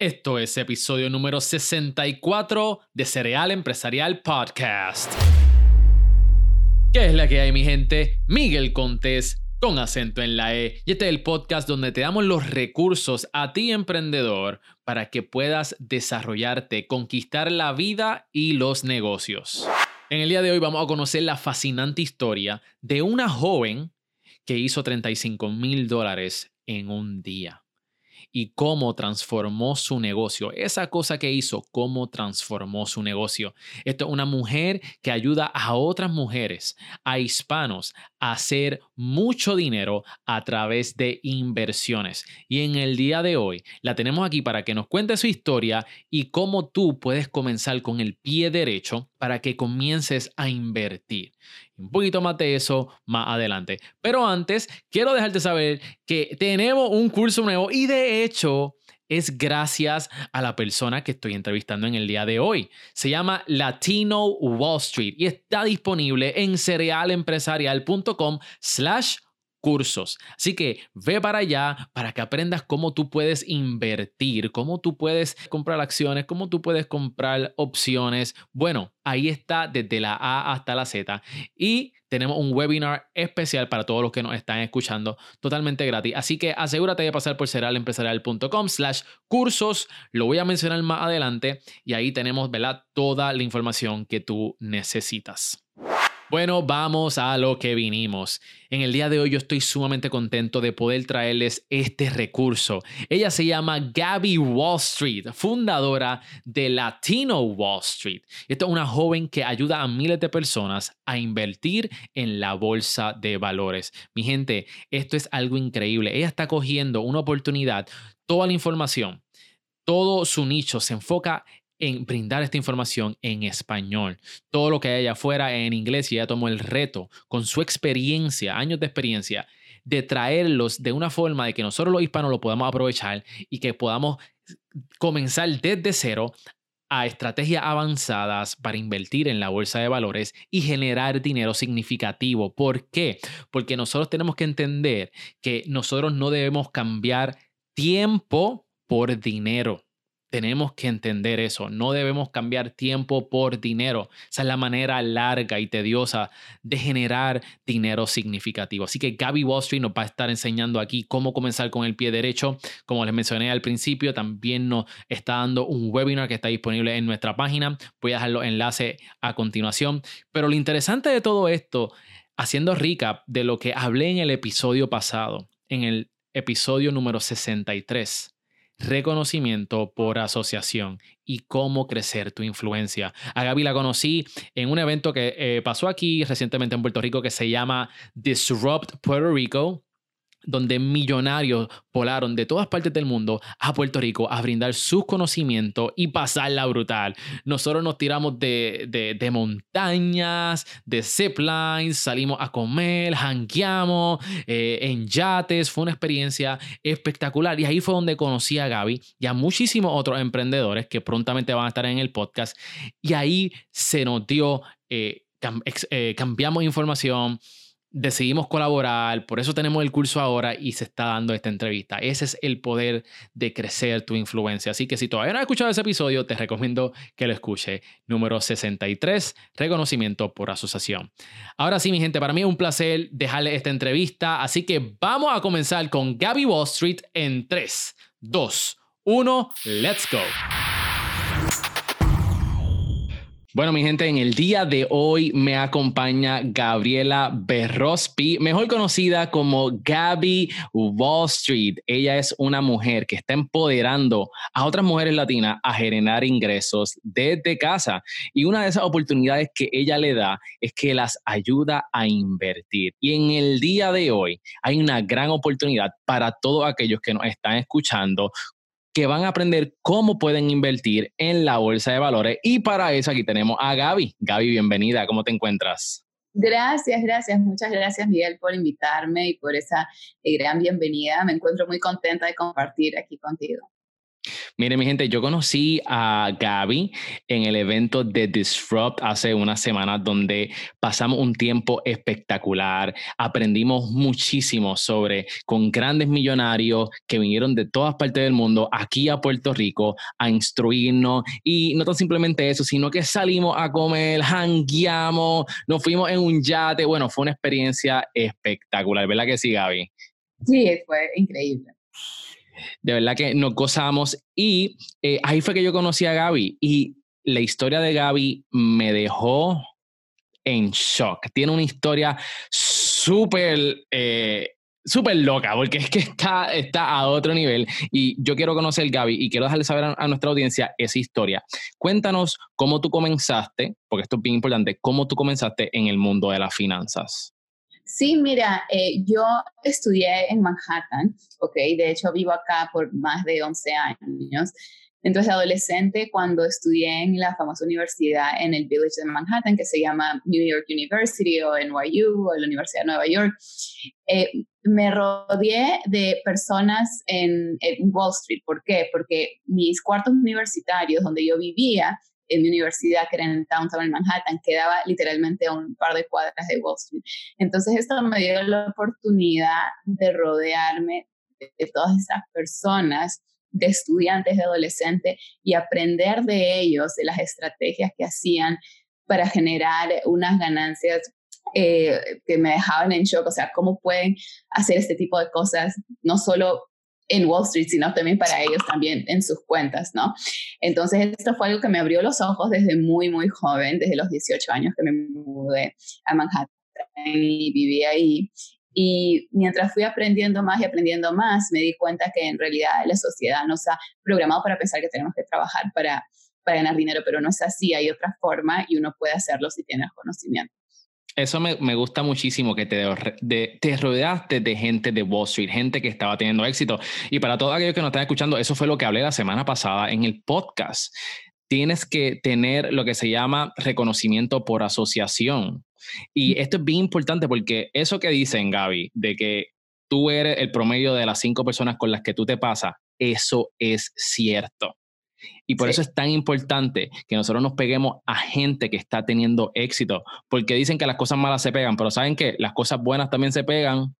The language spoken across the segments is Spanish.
Esto es episodio número 64 de Cereal Empresarial Podcast. ¿Qué es la que hay, mi gente? Miguel Contés con acento en la E. Y este es el podcast donde te damos los recursos a ti, emprendedor, para que puedas desarrollarte, conquistar la vida y los negocios. En el día de hoy vamos a conocer la fascinante historia de una joven que hizo 35 mil dólares en un día y cómo transformó su negocio. Esa cosa que hizo, cómo transformó su negocio. Esto es una mujer que ayuda a otras mujeres, a hispanos, a hacer mucho dinero a través de inversiones. Y en el día de hoy la tenemos aquí para que nos cuente su historia y cómo tú puedes comenzar con el pie derecho para que comiences a invertir. Un poquito más de eso más adelante. Pero antes, quiero dejarte saber que tenemos un curso nuevo y de hecho es gracias a la persona que estoy entrevistando en el día de hoy. Se llama Latino Wall Street y está disponible en cerealempresarial.com slash cursos. Así que ve para allá para que aprendas cómo tú puedes invertir, cómo tú puedes comprar acciones, cómo tú puedes comprar opciones. Bueno, ahí está desde la A hasta la Z. Y tenemos un webinar especial para todos los que nos están escuchando totalmente gratis. Así que asegúrate de pasar por seralempresarial.com slash cursos. Lo voy a mencionar más adelante y ahí tenemos ¿verdad? toda la información que tú necesitas. Bueno, vamos a lo que vinimos. En el día de hoy yo estoy sumamente contento de poder traerles este recurso. Ella se llama Gabby Wall Street, fundadora de Latino Wall Street. Esta es una joven que ayuda a miles de personas a invertir en la bolsa de valores. Mi gente, esto es algo increíble. Ella está cogiendo una oportunidad, toda la información, todo su nicho se enfoca en brindar esta información en español. Todo lo que hay allá afuera en inglés y ella tomó el reto con su experiencia, años de experiencia, de traerlos de una forma de que nosotros los hispanos lo podamos aprovechar y que podamos comenzar desde cero a estrategias avanzadas para invertir en la bolsa de valores y generar dinero significativo. ¿Por qué? Porque nosotros tenemos que entender que nosotros no debemos cambiar tiempo por dinero. Tenemos que entender eso. No debemos cambiar tiempo por dinero. Esa es la manera larga y tediosa de generar dinero significativo. Así que Gaby Wall Street nos va a estar enseñando aquí cómo comenzar con el pie derecho. Como les mencioné al principio, también nos está dando un webinar que está disponible en nuestra página. Voy a dejar los enlaces a continuación. Pero lo interesante de todo esto, haciendo recap de lo que hablé en el episodio pasado, en el episodio número 63 reconocimiento por asociación y cómo crecer tu influencia. A Gaby la conocí en un evento que eh, pasó aquí recientemente en Puerto Rico que se llama Disrupt Puerto Rico donde millonarios volaron de todas partes del mundo a Puerto Rico a brindar sus conocimientos y pasarla brutal. Nosotros nos tiramos de, montañas, de ziplines, salimos a comer, hanqueamos eh, en yates. Fue una experiencia espectacular y ahí fue donde conocí a Gaby y a muchísimos otros emprendedores que prontamente van a estar en el podcast. Y ahí se nos dio, eh, eh, cambiamos información decidimos colaborar, por eso tenemos el curso ahora y se está dando esta entrevista. Ese es el poder de crecer tu influencia. Así que si todavía no has escuchado ese episodio, te recomiendo que lo escuche. Número 63, reconocimiento por asociación. Ahora sí, mi gente, para mí es un placer dejarle esta entrevista, así que vamos a comenzar con Gabby Wall Street en 3, 2, 1, let's go. Bueno, mi gente, en el día de hoy me acompaña Gabriela Berrospi, mejor conocida como Gabby Wall Street. Ella es una mujer que está empoderando a otras mujeres latinas a generar ingresos desde casa. Y una de esas oportunidades que ella le da es que las ayuda a invertir. Y en el día de hoy hay una gran oportunidad para todos aquellos que nos están escuchando que van a aprender cómo pueden invertir en la bolsa de valores. Y para eso aquí tenemos a Gaby. Gaby, bienvenida. ¿Cómo te encuentras? Gracias, gracias. Muchas gracias, Miguel, por invitarme y por esa eh, gran bienvenida. Me encuentro muy contenta de compartir aquí contigo. Mire, mi gente, yo conocí a Gaby en el evento de Disrupt hace unas semanas donde pasamos un tiempo espectacular, aprendimos muchísimo sobre con grandes millonarios que vinieron de todas partes del mundo aquí a Puerto Rico a instruirnos. Y no tan simplemente eso, sino que salimos a comer, hangueamos, nos fuimos en un yate, bueno, fue una experiencia espectacular, ¿verdad que sí, Gaby? Sí, fue increíble de verdad que nos gozamos y eh, ahí fue que yo conocí a Gaby y la historia de Gaby me dejó en shock. Tiene una historia súper... Eh, súper loca, porque es que está, está a otro nivel y yo quiero conocer Gaby y quiero dejarle saber a, nuestra audiencia esa historia. Cuéntanos cómo tú comenzaste, porque esto es bien importante, cómo tú comenzaste en el mundo de las finanzas. Sí, mira, eh, yo estudié en Manhattan, ¿ok? De hecho, vivo acá por más de 11 años. Entonces, adolescente, cuando estudié en la famosa universidad en el Village de Manhattan, que se llama New York University o NYU o la Universidad de Nueva York, eh, me rodeé de personas en, en Wall Street. ¿Por qué? Porque mis cuartos universitarios donde yo vivía en mi universidad, que era en Downtown, en Manhattan, quedaba literalmente a un par de cuadras de Wall Street. Entonces esto me dio la oportunidad de rodearme de, todas estas personas, de estudiantes, de adolescentes, y aprender de ellos, de las estrategias que hacían para generar unas ganancias eh, que me dejaban en shock, o sea, cómo pueden hacer este tipo de cosas, no solo en Wall Street, sino también para ellos también en sus cuentas, ¿no? Entonces, esto fue algo que me abrió los ojos desde muy, muy joven, desde los 18 años que me mudé a Manhattan y viví ahí. Y mientras fui aprendiendo más y aprendiendo más, me di cuenta que en realidad la sociedad nos ha programado para pensar que tenemos que trabajar para, para ganar dinero, pero no es así, hay otra forma y uno puede hacerlo si tiene conocimiento. Eso me, me, gusta muchísimo que te, de, te rodeaste de gente de Wall Street, gente que estaba teniendo éxito. Y para todos aquellos que nos están escuchando, eso fue lo que hablé la semana pasada en el podcast. Tienes que tener lo que se llama reconocimiento por asociación. Y esto es bien importante porque eso que dicen, Gaby, de que tú eres el promedio de las cinco personas con las que tú te pasas, eso es cierto. Y por eso es tan importante que nosotros nos peguemos a gente que está teniendo éxito, porque dicen que las cosas malas se pegan, pero saben que las cosas buenas también se pegan,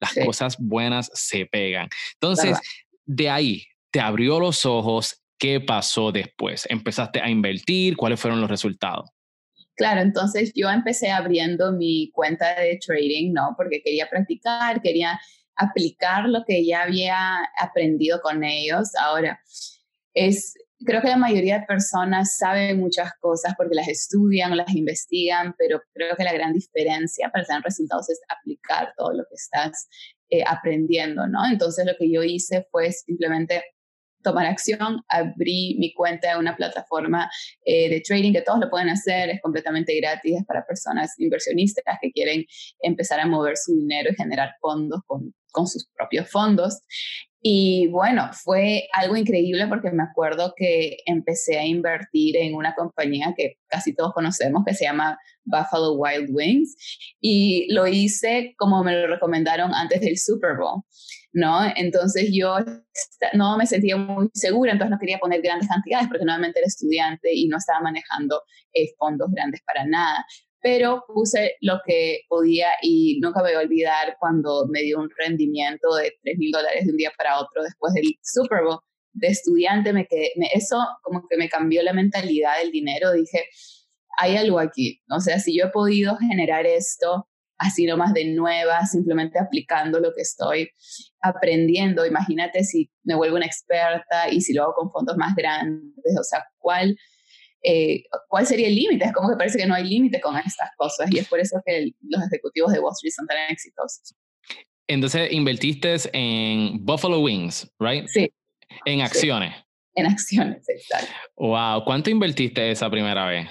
las cosas buenas se pegan. Entonces, de ahí te abrió los ojos, ¿qué pasó después? ¿Empezaste a invertir? ¿Cuáles fueron los resultados? Claro, entonces yo empecé abriendo mi cuenta de trading, ¿no? Porque quería practicar, quería aplicar lo que ya había aprendido con ellos. Ahora, es, creo que la mayoría de personas saben muchas cosas porque las estudian, las investigan, pero creo que la gran diferencia para tener resultados es aplicar todo lo que estás eh, aprendiendo, ¿no? Entonces lo que yo hice fue simplemente tomar acción, abrí mi cuenta en una plataforma eh, de trading que todos lo pueden hacer, es completamente gratis, es para personas inversionistas que quieren empezar a mover su dinero y generar fondos con, con sus propios fondos. Y bueno, fue algo increíble porque me acuerdo que empecé a invertir en una compañía que casi todos conocemos, que se llama Buffalo Wild Wings, y lo hice como me lo recomendaron antes del Super Bowl, ¿no? Entonces yo no me sentía muy segura, entonces no quería poner grandes cantidades porque nuevamente era estudiante y no estaba manejando eh, fondos grandes para nada pero puse lo que podía y nunca me voy a olvidar cuando me dio un rendimiento de 3 mil dólares de un día para otro después del Super Bowl. De estudiante, me quedé, eso como que me cambió la mentalidad del dinero. Dije, hay algo aquí. O sea, si yo he podido generar esto así nomás de nueva, simplemente aplicando lo que estoy aprendiendo, imagínate si me vuelvo una experta y si lo hago con fondos más grandes, o sea, ¿cuál eh, ¿cuál sería el límite? Es como que parece que no hay límite con estas cosas y es por eso que los ejecutivos de Wall Street son tan exitosos. Entonces, invertiste en Buffalo Wings, ¿right? Sí. En acciones. En acciones, exacto. Wow, ¿cuánto invertiste esa primera vez?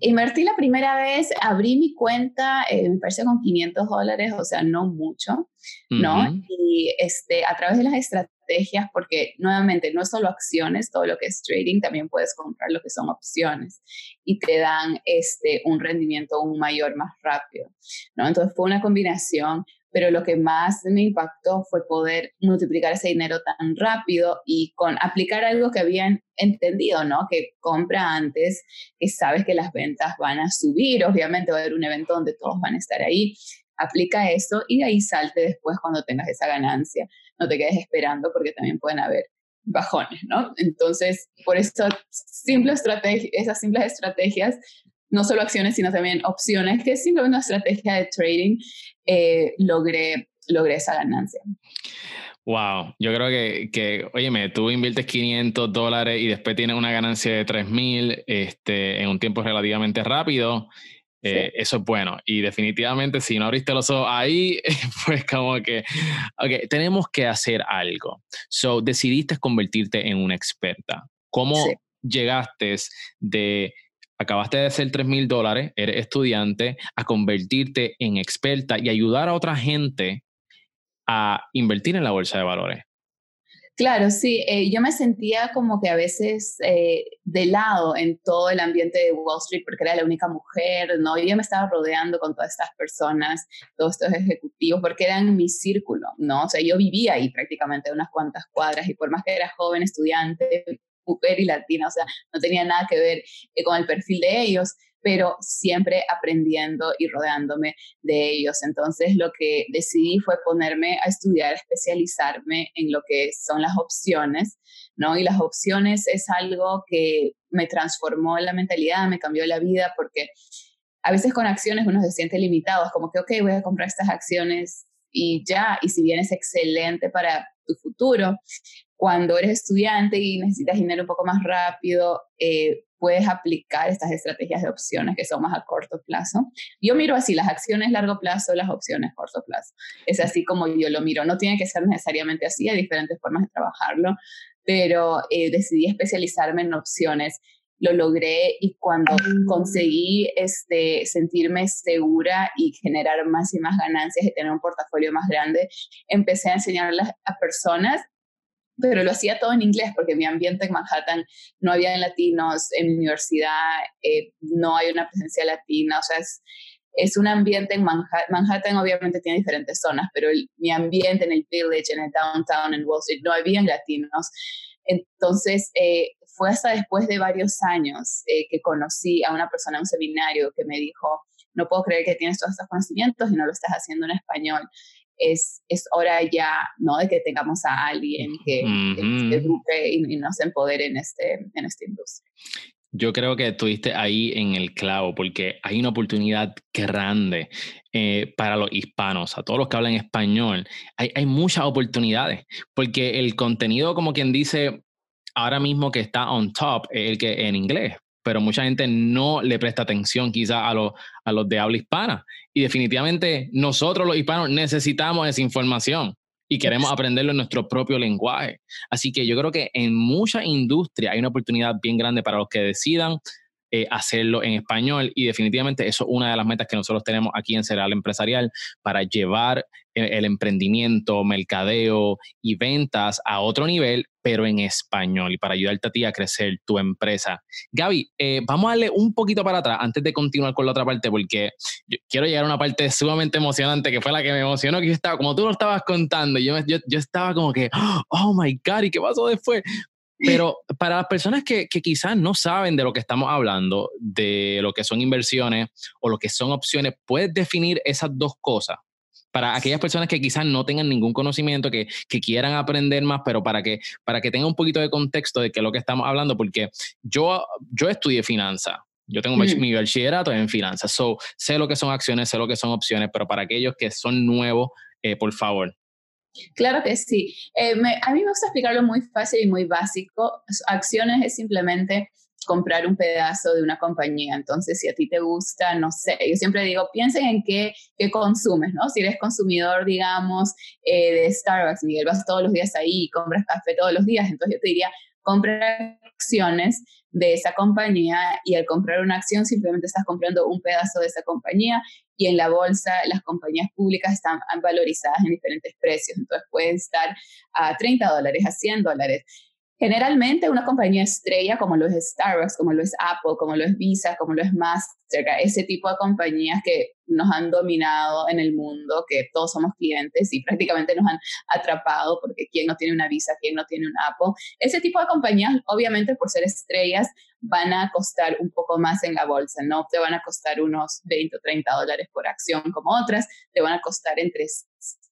Invertí la primera vez, abrí mi cuenta, eh, me parece con 500 dólares, o sea, no mucho, ¿no? Y este, a través de las estrategias, porque nuevamente no es solo acciones, todo lo que es trading, también puedes comprar lo que son opciones y te dan este, un rendimiento un mayor más rápido, ¿no? Entonces fue una combinación pero lo que más me impactó fue poder multiplicar ese dinero tan rápido y con aplicar algo que habían entendido, ¿no? Que compra antes, que sabes que las ventas van a subir, obviamente va a haber un evento donde todos van a estar ahí, aplica eso y de ahí salte después cuando tengas esa ganancia. No te quedes esperando porque también pueden haber bajones, ¿no? Entonces, por eso, simple estrategia, esas simples estrategias no solo acciones, sino también opciones, que es simplemente una estrategia de trading, eh, logré, logré esa ganancia. Wow, yo creo que, que, óyeme, tú inviertes 500 dólares y después tienes una ganancia de 3000 este, en un tiempo relativamente rápido. Eh, eso es bueno. Y definitivamente, si no abriste los ojos ahí, pues como que, ok, tenemos que hacer algo. So, decidiste convertirte en una experta. ¿Cómo llegaste de acabaste de hacer 3 mil dólares, eres estudiante, a convertirte en experta y ayudar a otra gente a invertir en la bolsa de valores. Claro, sí, eh, yo me sentía como que a veces eh, de lado en todo el ambiente de Wall Street porque era la única mujer, ¿no? Yo me estaba rodeando con todas estas personas, todos estos ejecutivos, porque eran mi círculo, ¿no? O sea, yo vivía ahí prácticamente unas cuantas cuadras y por más que era joven estudiante, mujer y latina, o sea, no tenía nada que ver eh, con el perfil de ellos, pero siempre aprendiendo y rodeándome de ellos. Entonces lo que decidí fue ponerme a estudiar, especializarme en lo que son las opciones, ¿no? Y las opciones es algo que me transformó la mentalidad, me cambió la vida porque a veces con acciones uno se siente limitado, es como que, ok, voy a comprar estas acciones y ya, y si bien es excelente para tu futuro, cuando eres estudiante y necesitas dinero un poco más rápido, eh, puedes aplicar estas estrategias de opciones que son más a corto plazo. Yo miro así, las acciones largo plazo, las opciones corto plazo. Es así como yo lo miro. No tiene que ser necesariamente así, hay diferentes formas de trabajarlo, pero eh, decidí especializarme en opciones. Lo logré y cuando conseguí este, sentirme segura y generar más y más ganancias y tener un portafolio más grande, empecé a enseñarlas a personas pero lo hacía todo en inglés porque mi ambiente en Manhattan no había latinos, en mi universidad eh, no hay una presencia latina, o sea, es, es un ambiente en Manhattan, Manhattan obviamente tiene diferentes zonas, pero mi ambiente en el village, en el downtown, en Wall Street, no había latinos. Entonces, eh, fue hasta después de varios años eh, que conocí a una persona en un seminario que me dijo, no puedo creer que tienes todos estos conocimientos y no lo estás haciendo en español es, es hora ya, ¿no? De que tengamos a alguien que, se eduque y, nos empodere en, este, en esta industria. Yo creo que estuviste ahí en el clavo porque hay una oportunidad grande eh, para los hispanos, a todos los que hablan español. Hay, hay muchas oportunidades porque el contenido, como quien dice, ahora mismo que está on top, es el que en inglés pero mucha gente no le presta atención quizá a, los, a los de habla hispana. Y definitivamente nosotros los hispanos necesitamos esa información y queremos aprenderlo en nuestro propio lenguaje. Así que yo creo que en mucha industria hay una oportunidad bien grande para los que decidan eh, hacerlo en español y definitivamente eso es una de las metas que nosotros tenemos aquí en Cereal Empresarial para llevar el, emprendimiento, mercadeo y ventas a otro nivel, pero en español y para ayudarte a ti a crecer tu empresa. Gaby, eh, vamos a darle un poquito para atrás antes de continuar con la otra parte porque quiero llegar a una parte sumamente emocionante que fue la que me emocionó, que yo estaba, como tú lo estabas contando, yo, yo, yo estaba como que, oh my God, ¿y qué pasó después? Pero para las personas que, que, quizás no saben de lo que estamos hablando, de lo que son inversiones o lo que son opciones, ¿puedes definir esas dos cosas? Para aquellas personas que quizás no tengan ningún conocimiento, que, que quieran aprender más, pero para que, para que tengan un poquito de contexto de qué es lo que estamos hablando, porque yo, yo estudié finanzas, yo tengo mi bachillerato en finanzas, so, sé lo que son acciones, sé lo que son opciones, pero para aquellos que son nuevos, eh, por favor, Claro que sí. Eh, a mí me gusta explicarlo muy fácil y muy básico. Acciones es simplemente comprar un pedazo de una compañía. Entonces, si a ti te gusta, no sé, yo siempre digo, piensen en qué, consumes, ¿no? Si eres consumidor, digamos, eh, de Starbucks, Miguel, vas todos los días ahí y compras café todos los días, entonces yo te diría, compra acciones de esa compañía y al comprar una acción simplemente estás comprando un pedazo de esa compañía y en la bolsa las compañías públicas están valorizadas en diferentes precios, entonces pueden estar a 30 dólares, a 100 dólares. Generalmente una compañía estrella como lo es Starbucks, como lo es Apple, como lo es Visa, como lo es Mastercard, ese tipo de compañías que nos han dominado en el mundo, que todos somos clientes y prácticamente nos han atrapado porque quién no tiene una Visa, quién no tiene un Apple. Ese tipo de compañías, obviamente por ser estrellas, van a costar un poco más en la bolsa, no te van a costar unos 20 o 30 dólares por acción como otras, te van a costar entre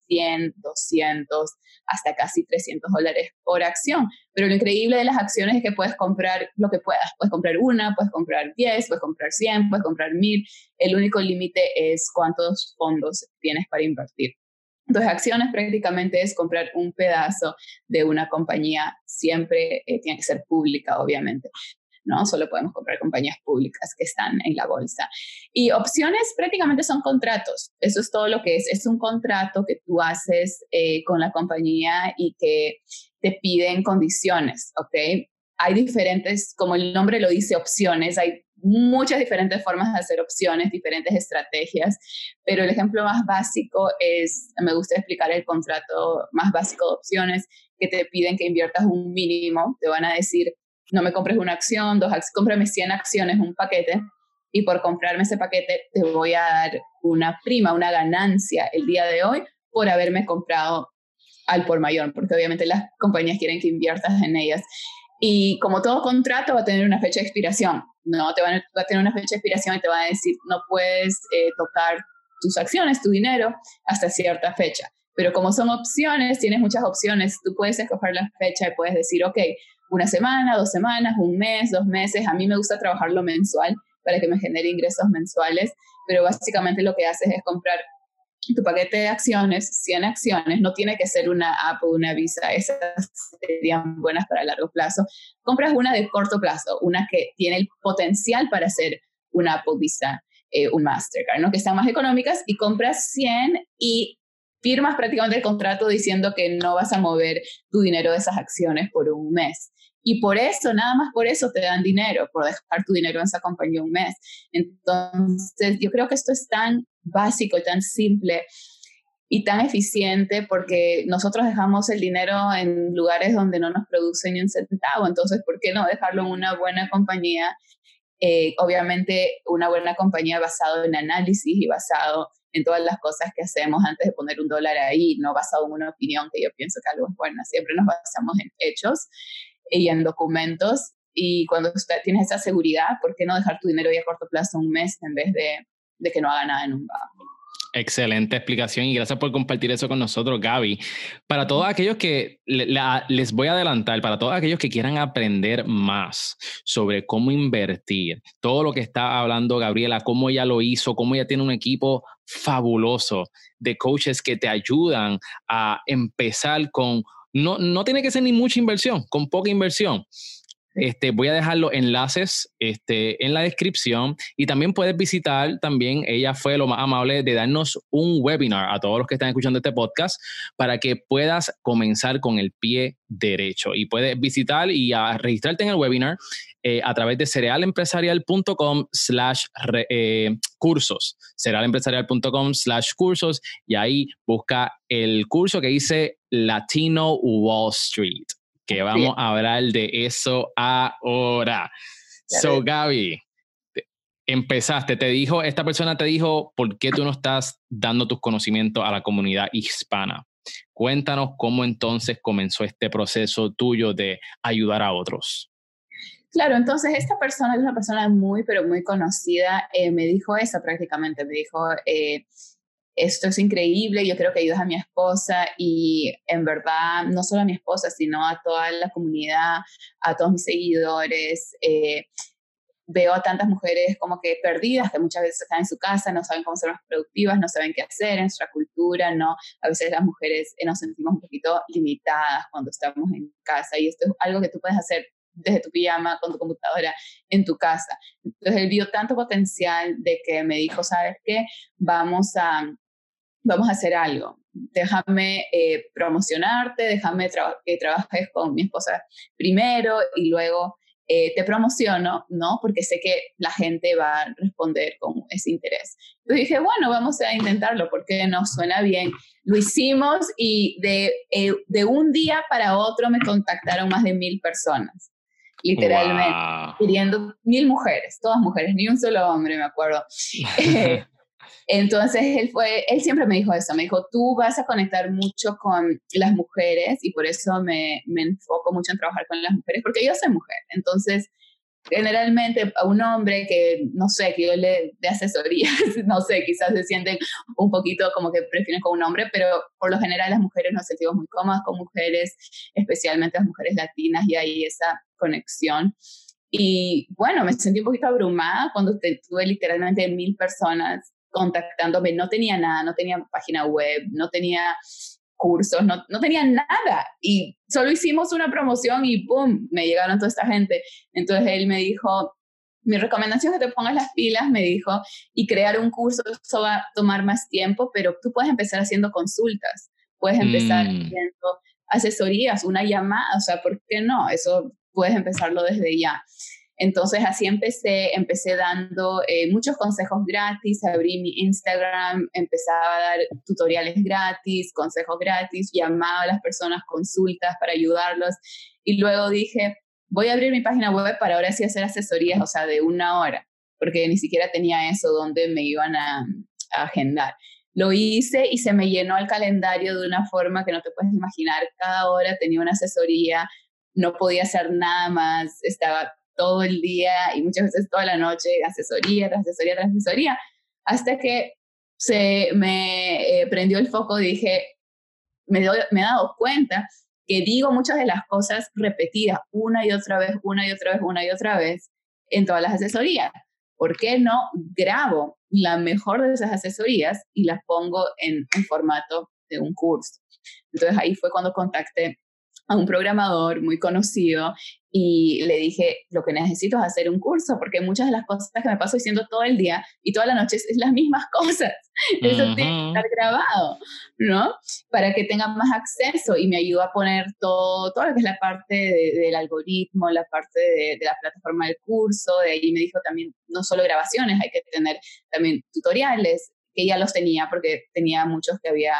100, 200, hasta casi 300 dólares por acción. Pero lo increíble de las acciones es que puedes comprar lo que puedas. Puedes comprar una, puedes comprar 10, puedes comprar 100, puedes comprar 1000. El único límite es cuántos fondos tienes para invertir. Entonces, acciones prácticamente es comprar un pedazo de una compañía, siempre eh, tiene que ser pública, obviamente. ¿No? Solo podemos comprar compañías públicas que están en la bolsa. Y opciones prácticamente son contratos. Eso es todo lo que es. Es un contrato que tú haces eh, con la compañía y que te piden condiciones, ¿ok? Hay diferentes, como el nombre lo dice, opciones. Hay muchas diferentes formas de hacer opciones, diferentes estrategias, pero el ejemplo más básico es, me gusta explicar el contrato más básico de opciones, que te piden que inviertas un mínimo, te van a decir, no me compres una acción, dos acciones, cómprame 100 acciones, un paquete, y por comprarme ese paquete te voy a dar una prima, una ganancia el día de hoy por haberme comprado al por mayor, porque obviamente las compañías quieren que inviertas en ellas. Y como todo contrato va a tener una fecha de expiración, ¿no? Te van va a tener una fecha de expiración y te va a decir, no puedes eh, tocar tus acciones, tu dinero, hasta cierta fecha. Pero como son opciones, tienes muchas opciones, tú puedes escoger la fecha y puedes decir, ok, una semana, dos semanas, un mes, dos meses. A mí me gusta trabajarlo mensual para que me genere ingresos mensuales, pero básicamente lo que haces es comprar tu paquete de acciones, 100 acciones, no tiene que ser una Apple, una Visa, esas serían buenas para largo plazo. Compras una de corto plazo, una que tiene el potencial para ser una Apple Visa, eh, un Mastercard, ¿no? que están más económicas, y compras 100 y firmas prácticamente el contrato diciendo que no vas a mover tu dinero de esas acciones por un mes. Y por eso, nada más por eso te dan dinero, por dejar tu dinero en esa compañía un mes. Entonces, yo creo que esto es tan básico tan simple y tan eficiente porque nosotros dejamos el dinero en lugares donde no nos produce ni un centavo. Entonces, ¿por qué no dejarlo en una buena compañía? Eh, obviamente, una buena compañía basado en análisis y basado en todas las cosas que hacemos antes de poner un dólar ahí, no basado en una opinión que yo pienso que algo es bueno. Siempre nos basamos en hechos y en documentos. Y cuando usted tienes esa seguridad, ¿por qué no dejar tu dinero ahí a corto plazo un mes en vez de, de que no haga nada en un banco? Excelente explicación y gracias por compartir eso con nosotros, Gaby. Para todos aquellos que les voy a adelantar, para todos aquellos que quieran aprender más sobre cómo invertir, todo lo que está hablando Gabriela, cómo ella lo hizo, cómo ella tiene un equipo fabuloso de coaches que te ayudan a empezar con no, no tiene que ser ni mucha inversión, con poca inversión. Este, voy a dejar los enlaces este, en la descripción y también puedes visitar, también ella fue lo más amable de darnos un webinar a todos los que están escuchando este podcast para que puedas comenzar con el pie derecho y puedes visitar y registrarte en el webinar eh, a través de cerealempresarial.com slash eh, cursos, cerealempresarial.com slash cursos y ahí busca el curso que dice Latino Wall Street, que vamos a hablar de eso ahora. So, Gaby, empezaste, te dijo, esta persona te dijo, ¿por qué tú no estás dando tus conocimientos a la comunidad hispana? Cuéntanos cómo entonces comenzó este proceso tuyo de ayudar a otros. Claro, entonces esta persona es una persona muy, pero muy conocida, eh, me dijo eso prácticamente, me dijo, eh, esto es increíble, yo creo que ayudas a mi esposa y en verdad no solo a mi esposa, sino a toda la comunidad, a todos mis seguidores. Eh, veo a tantas mujeres como que perdidas, que muchas veces están en su casa, no saben cómo ser más productivas, no saben qué hacer en nuestra cultura, ¿no? A veces las mujeres nos sentimos un poquito limitadas cuando estamos en casa y esto es algo que tú puedes hacer desde tu pijama con tu computadora en tu casa. Entonces él vio tanto potencial de que me dijo, ¿sabes qué? Vamos a, vamos a hacer algo. Déjame eh, promocionarte, déjame que trabajes con mi esposa primero y luego eh, te promociono, ¿no? Porque sé que la gente va a responder con ese interés. Entonces dije, bueno, vamos a intentarlo porque nos suena bien. Lo hicimos y de, eh, de un día para otro me contactaron más de mil personas, literalmente, pidiendo mil mujeres, todas mujeres, ni un solo hombre, me acuerdo. Entonces él fue, él siempre me dijo eso, me dijo, tú vas a conectar mucho con las mujeres y por eso me, me enfoco mucho en trabajar con las mujeres, porque yo soy mujer. Entonces, generalmente a un hombre que, no sé, que yo le dé asesorías, no sé, quizás se sienten un poquito como que prefieren con un hombre, pero por lo general las mujeres nos sentimos muy cómodas con mujeres, especialmente las mujeres latinas, y hay esa conexión. Y bueno, me sentí un poquito abrumada cuando tuve literalmente mil personas contactándome, no tenía nada, no tenía página web, no tenía cursos, no, no tenía nada. Y solo hicimos una promoción y ¡pum! Me llegaron toda esta gente. Entonces él me dijo, mi recomendación es que te pongas las pilas, me dijo, y crear un curso, eso va a tomar más tiempo, pero tú puedes empezar haciendo consultas, puedes empezar mm. haciendo asesorías, una llamada, o sea, ¿por qué no? Eso puedes empezarlo desde ya. Entonces así empecé, empecé dando eh, muchos consejos gratis, abrí mi Instagram, empezaba a dar tutoriales gratis, consejos gratis, llamaba a las personas, consultas para ayudarlos y luego dije, voy a abrir mi página web para ahora sí hacer asesorías, o sea, de una hora, porque ni siquiera tenía eso donde me iban a, a agendar. Lo hice y se me llenó el calendario de una forma que no te puedes imaginar. Cada hora tenía una asesoría, no podía hacer nada más, estaba todo el día y muchas veces toda la noche, asesoría tras asesoría tras asesoría, hasta que se me eh, prendió el foco dije, me, me he dado cuenta que digo muchas de las cosas repetidas una y otra vez, una y otra vez, una y otra vez en todas las asesorías. ¿Por qué no grabo la mejor de esas asesorías y las pongo en, en formato de un curso? Entonces ahí fue cuando contacté a un programador muy conocido y le dije, lo que necesito es hacer un curso, porque muchas de las cosas que me paso diciendo todo el día y toda la noche es, las mismas cosas. Eso tiene que estar grabado, ¿no? Para que tengan más acceso y me ayuda a poner todo, todo lo que es la parte del algoritmo, la parte de, de, la plataforma del curso. De ahí me dijo también, no solo grabaciones, hay que tener también tutoriales, que ya los tenía porque tenía muchos que había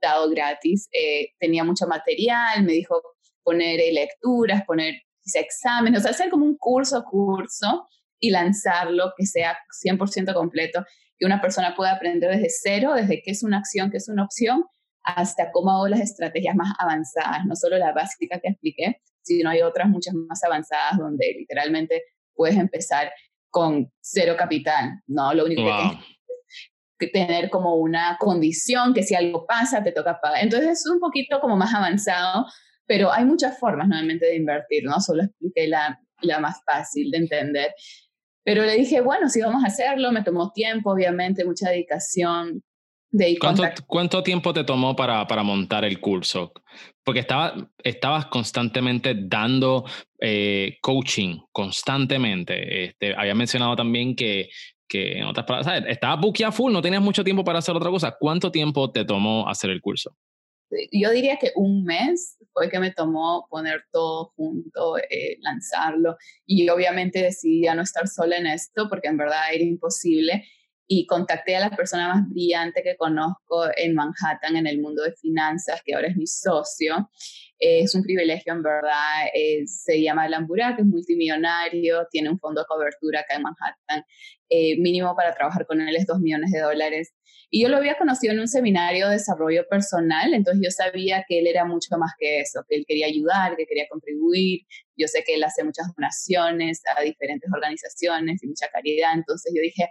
dado gratis, eh, tenía mucho material, me dijo poner eh, lecturas, poner exámenes, o sea, hacer como un curso, curso y lanzarlo que sea 100% completo, que una persona pueda aprender desde cero, desde qué es una acción, qué es una opción, hasta cómo hago las estrategias más avanzadas, no solo la básica que expliqué, sino hay otras muchas más avanzadas donde literalmente puedes empezar con cero capital, ¿no? Lo único que tienes que tener como una condición que si algo pasa te toca pagar. Entonces es un poquito como más avanzado, pero hay muchas formas nuevamente de invertir, ¿no? Solo expliqué la, la más fácil de entender. Pero le dije, bueno, sí vamos a hacerlo, me tomó tiempo, obviamente, mucha dedicación. De ¿Cuánto, ¿Cuánto, tiempo te tomó para, para montar el curso? Porque estaba, estabas constantemente dando eh, coaching, constantemente. Este, había mencionado también que que en otras palabras, ¿sabes? Estabas buqueada full, no tenías mucho tiempo para hacer otra cosa. ¿Cuánto tiempo te tomó hacer el curso? Yo diría que un mes fue que me tomó poner todo junto, eh, lanzarlo. Y obviamente decidí ya no estar sola en esto porque en verdad era imposible. Y contacté a la persona más brillante que conozco en Manhattan en el mundo de finanzas, que ahora es mi socio es un privilegio en verdad. se llama Alan Burak, es multimillonario, tiene un fondo de cobertura acá en Manhattan. Eh, mínimo para trabajar con él es 2 millones de dólares. Y yo lo había conocido en un seminario de desarrollo personal, entonces yo sabía que él era mucho más que eso, que él quería ayudar, que quería contribuir. Yo sé que él hace muchas donaciones a diferentes organizaciones y mucha caridad, entonces yo dije,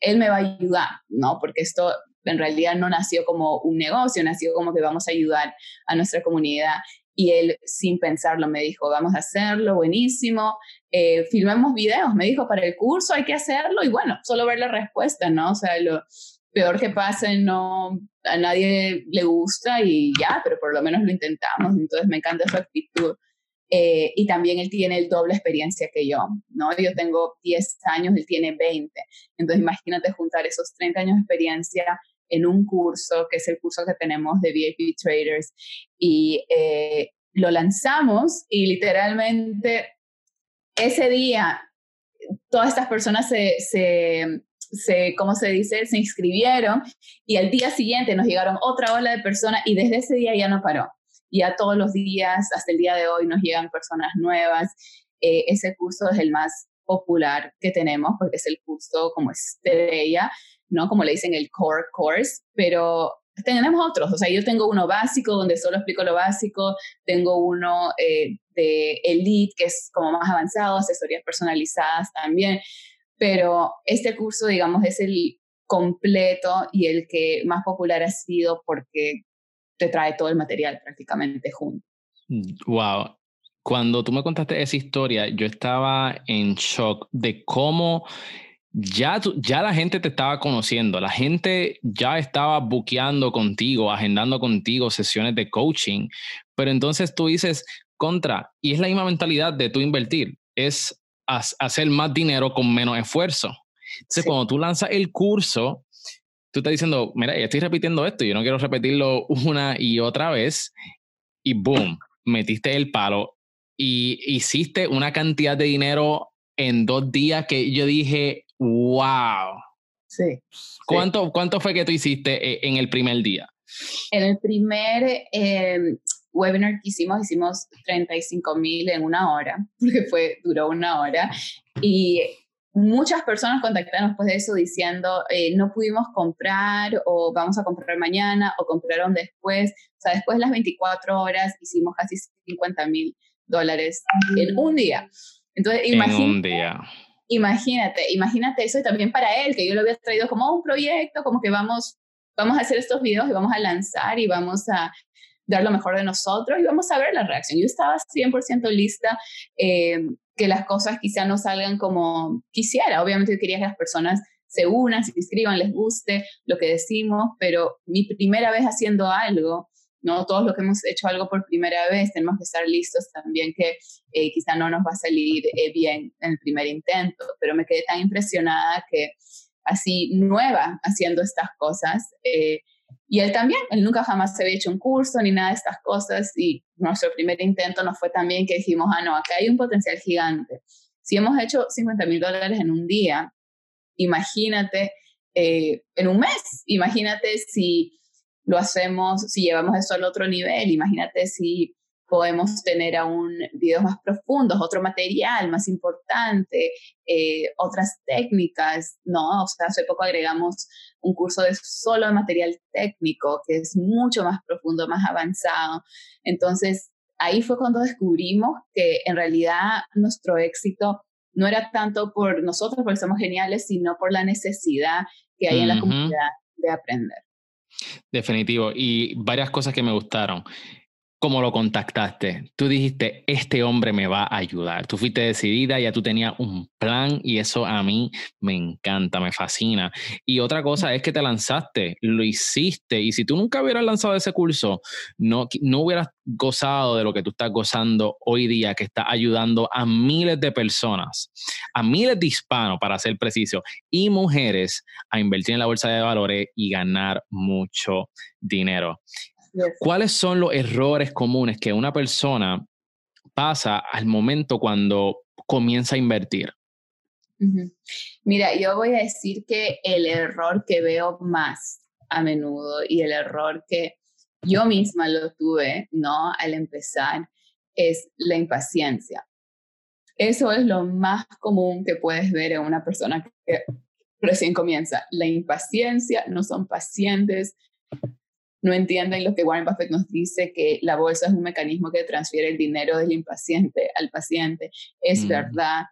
él me va a ayudar, ¿no? Porque esto en realidad no nació como un negocio, nació como que vamos a ayudar a nuestra comunidad. Y él, sin pensarlo, me dijo, vamos a hacerlo, buenísimo, eh, filmemos videos, me dijo, para el curso hay que hacerlo y bueno, solo ver la respuesta, ¿no? O sea, lo peor que pase, no, a nadie le gusta y ya, pero por lo menos lo intentamos, entonces me encanta su actitud. Eh, y también él tiene el doble experiencia que yo, ¿no? Yo tengo 10 años, él tiene 20. Entonces imagínate juntar esos 30 años de experiencia en un curso, que es el curso que tenemos de VIP Traders, y eh, lo lanzamos y literalmente ese día todas estas personas se, se, se, ¿cómo se dice? Se inscribieron y al día siguiente nos llegaron otra ola de personas y desde ese día ya no paró. Ya todos los días, hasta el día de hoy, nos llegan personas nuevas. Eh, ese curso es el más popular que tenemos porque es el curso como estrella, ¿no? Como le dicen el core course, pero tenemos otros, o sea, yo tengo uno básico donde solo explico lo básico, tengo uno eh, de elite que es como más avanzado, asesorías personalizadas también, pero este curso, digamos, es el completo y el que más popular ha sido porque te trae todo el material prácticamente junto. Wow. Cuando tú me contaste esa historia, yo estaba en shock de cómo ya, ya la gente te estaba conociendo, la gente ya estaba buqueando contigo, agendando contigo sesiones de coaching, pero entonces tú dices, contra, y es la misma mentalidad de tú invertir, es hacer más dinero con menos esfuerzo. Entonces, cuando tú lanzas el curso, tú estás diciendo, mira, ya estoy repitiendo esto, yo no quiero repetirlo una y otra vez, y boom, metiste el palo y hiciste una cantidad de dinero en dos días que yo dije, wow. Sí. ¿Cuánto, ¿Cuánto fue que tú hiciste eh, en el primer día? En el primer em, webinar que hicimos, hicimos 35 mil en una hora, porque fue, duró una hora. Y muchas personas contactaron después de eso diciendo, eh, no pudimos comprar o vamos a comprar mañana o compraron después. O sea, después de las 24 horas hicimos casi 50 mil dólares en un día. Entonces, imagínate, en un día. Imagínate, imagínate eso y también para él, que yo lo había traído como un proyecto, como que vamos, vamos a hacer estos videos y vamos a lanzar y vamos a dar lo mejor de nosotros y vamos a ver la reacción. Yo estaba 100% lista, eh, que las cosas quizá no salgan como quisiera. Obviamente yo quería que las personas se unan, se inscriban, les guste lo que decimos, pero mi primera vez haciendo algo, ¿no? Todos los que hemos hecho algo por primera vez tenemos que estar listos también que eh, quizá no nos va a salir eh, bien en el primer intento, pero me quedé tan impresionada que así nueva haciendo estas cosas, y él también, él nunca jamás se había hecho un curso ni nada de estas cosas y nuestro primer intento no fue tan bien que dijimos, ah, no, acá hay un potencial gigante. Si hemos hecho 50 mil dólares en un día, imagínate eh, en un mes, imagínate si lo hacemos, si llevamos eso al otro nivel, imagínate si podemos tener aún videos más profundos, otro material más importante, eh, otras técnicas, ¿no? O sea, hace poco agregamos un curso de solo material técnico, que es mucho más profundo, más avanzado. Entonces, ahí fue cuando descubrimos que en realidad nuestro éxito no era tanto por nosotros, porque somos geniales, sino por la necesidad que hay en la comunidad de aprender. Definitivo. Y varias cosas que me gustaron cómo lo contactaste. Tú dijiste, este hombre me va a ayudar. Tú fuiste decidida, ya tú tenías un plan y eso a mí me encanta, me fascina. Y otra cosa es que te lanzaste, lo hiciste y si tú nunca hubieras lanzado ese curso, no, no hubieras gozado de lo que tú estás gozando hoy día, que está ayudando a miles de personas, a miles de hispanos, para ser preciso, y mujeres a invertir en la bolsa de valores y ganar mucho dinero. ¿Cuáles son los errores comunes que una persona pasa al momento cuando comienza a invertir? Mira, yo voy a decir que el error que veo más a menudo y el error que yo misma lo tuve, ¿no? Al empezar, es la impaciencia. Eso es lo más común que puedes ver en una persona que recién comienza. La impaciencia, no son pacientes, no entienden lo que Warren Buffett nos dice, que la bolsa es un mecanismo que transfiere el dinero del impaciente al paciente. Es mm. verdad.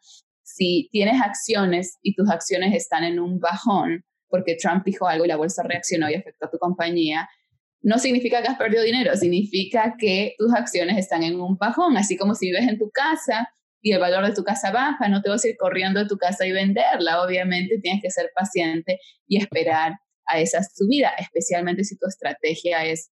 Si tienes acciones y tus acciones están en un bajón, porque Trump dijo algo y la bolsa reaccionó y afectó a tu compañía, no significa que has perdido dinero, significa que tus acciones están en un bajón, así como si vives en tu casa y el valor de tu casa baja, no te vas a ir corriendo de tu casa y venderla, obviamente tienes que ser paciente y esperar a esa subida, especialmente si tu estrategia es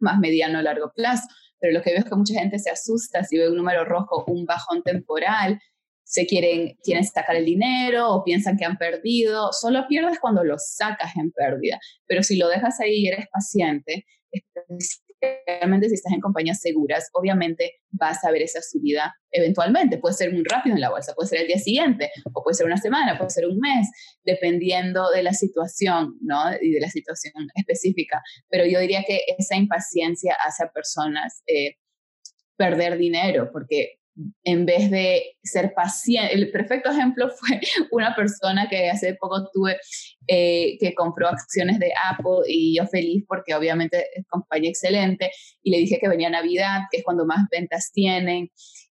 más mediano o largo plazo. Pero lo que veo es que mucha gente se asusta si ve un número rojo, un bajón temporal, se quieren, quieren sacar el dinero o piensan que han perdido. Solo pierdes cuando lo sacas en pérdida. Pero si lo dejas ahí y eres paciente, especialmente si estás en compañías seguras, obviamente vas a ver esa subida eventualmente. Puede ser muy rápido en la bolsa, puede ser el día siguiente, o puede ser una semana, puede ser un mes, dependiendo de la situación, ¿no? Y de la situación específica. Pero yo diría que esa impaciencia hace a personas eh, perder dinero, porque en vez de ser paciente. El perfecto ejemplo fue una persona que hace poco tuve eh, que compró acciones de Apple y yo feliz porque obviamente es compañía excelente y le dije que venía Navidad, que es cuando más ventas tienen.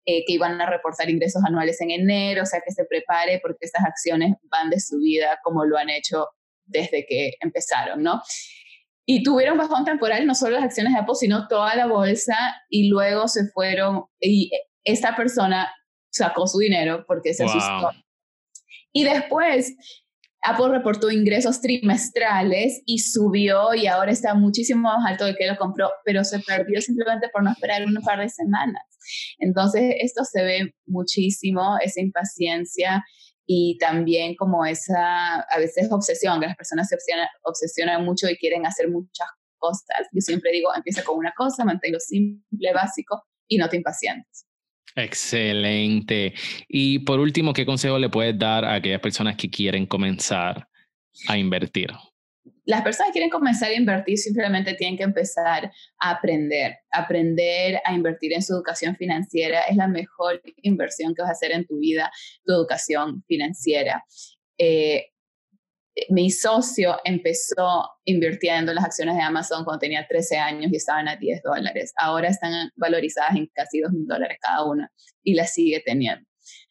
Eh, que iban a reportar ingresos anuales en enero, o sea que se prepare porque estas acciones van de subida como lo han hecho desde que empezaron, ¿no? Y tuvieron bajón temporal no solo las acciones de Apple, sino toda la bolsa y luego se fueron, y esta persona sacó su dinero porque se asustó. Y después Apple reportó ingresos trimestrales y subió y ahora está muchísimo más alto de que lo compró, pero se perdió simplemente por no esperar un par de semanas. Entonces, esto se ve muchísimo, esa impaciencia y también como esa, a veces, obsesión, que las personas se obsesionan, obsesionan mucho y quieren hacer muchas cosas. Yo siempre digo, empieza con una cosa, manténlo simple, básico y no te impacientes. Excelente. Y por último, ¿qué consejo le puedes dar a aquellas personas que quieren comenzar a invertir? Las personas que quieren comenzar a invertir simplemente tienen que empezar a aprender. Aprender a invertir en su educación financiera es la mejor inversión que vas a hacer en tu vida, tu educación financiera. Eh, mi socio empezó invirtiendo en las acciones de Amazon cuando tenía 13 años y estaban a 10 dólares. Ahora están valorizadas en casi 2 mil dólares cada una y las sigue teniendo.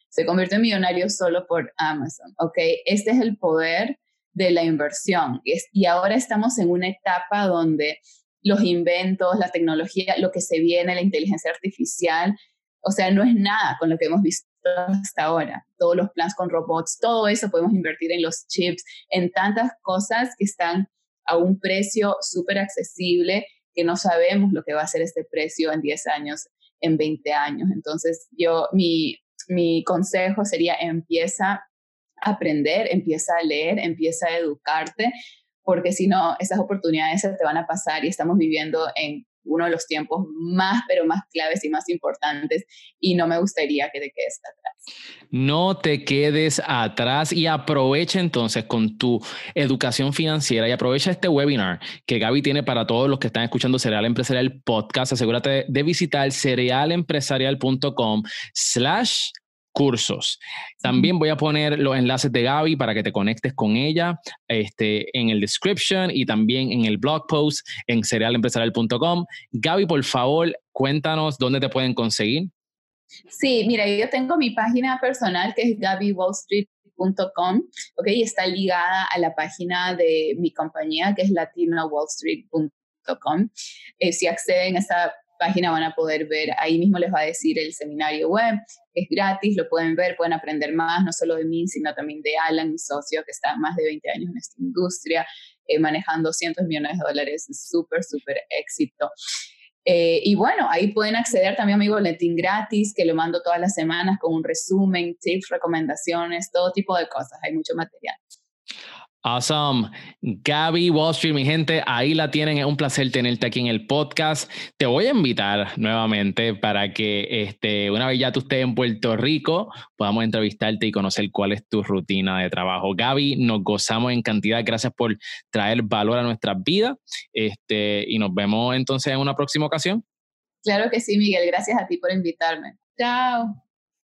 Se convirtió en millonario solo por Amazon, ¿ok? Este es el poder de la inversión. Y ahora estamos en una etapa donde los inventos, la tecnología, lo que se viene, la inteligencia artificial, o sea, no es nada con lo que hemos visto hasta ahora. Todos los planes con robots, todo eso podemos invertir en los chips, en tantas cosas que están a un precio súper accesible que no sabemos lo que va a ser este precio en 10 años, en 20 años. Entonces, yo, mi, mi consejo sería empieza a aprender, empieza a leer, empieza a educarte, porque si no, esas oportunidades se te van a pasar y estamos viviendo en uno de los tiempos más, pero más claves y más importantes y no me gustaría que te quedes atrás. No te quedes atrás y aprovecha entonces con tu educación financiera y aprovecha este webinar que Gaby tiene para todos los que están escuchando Cereal Empresarial Podcast. Asegúrate de visitar cerealempresarial.com slash cursos. También voy a poner los enlaces de Gaby para que te conectes con ella este, en el description y también en el blog post en cerealempresarial.com. Gaby, por favor, cuéntanos dónde te pueden conseguir. Sí, mira, yo tengo mi página personal que es gabywallstreet.com, ¿ok? Y está ligada a la página de mi compañía que es latinowallstreet.com. Eh, si acceden a esa página van a poder ver, ahí mismo les va a decir el seminario web, es gratis, lo pueden ver, pueden aprender más, no solo de mí, sino también de Alan, mi socio, que está más de 20 años en esta industria, eh, manejando cientos millones de dólares, súper, súper éxito. Eh, y bueno, ahí pueden acceder también a mi boletín gratis, que lo mando todas las semanas con un resumen, tips, recomendaciones, todo tipo de cosas, hay mucho material. Awesome. Gaby Wall Street, mi gente, ahí la tienen. Es un placer tenerte aquí en el podcast. Te voy a invitar nuevamente para que este, una vez ya tú estés en Puerto Rico, podamos entrevistarte y conocer cuál es tu rutina de trabajo. Gaby, nos gozamos en cantidad. Gracias por traer valor a nuestras vidas. Este, y nos vemos entonces en una próxima ocasión. Claro que sí, Miguel. Gracias a ti por invitarme. Chao.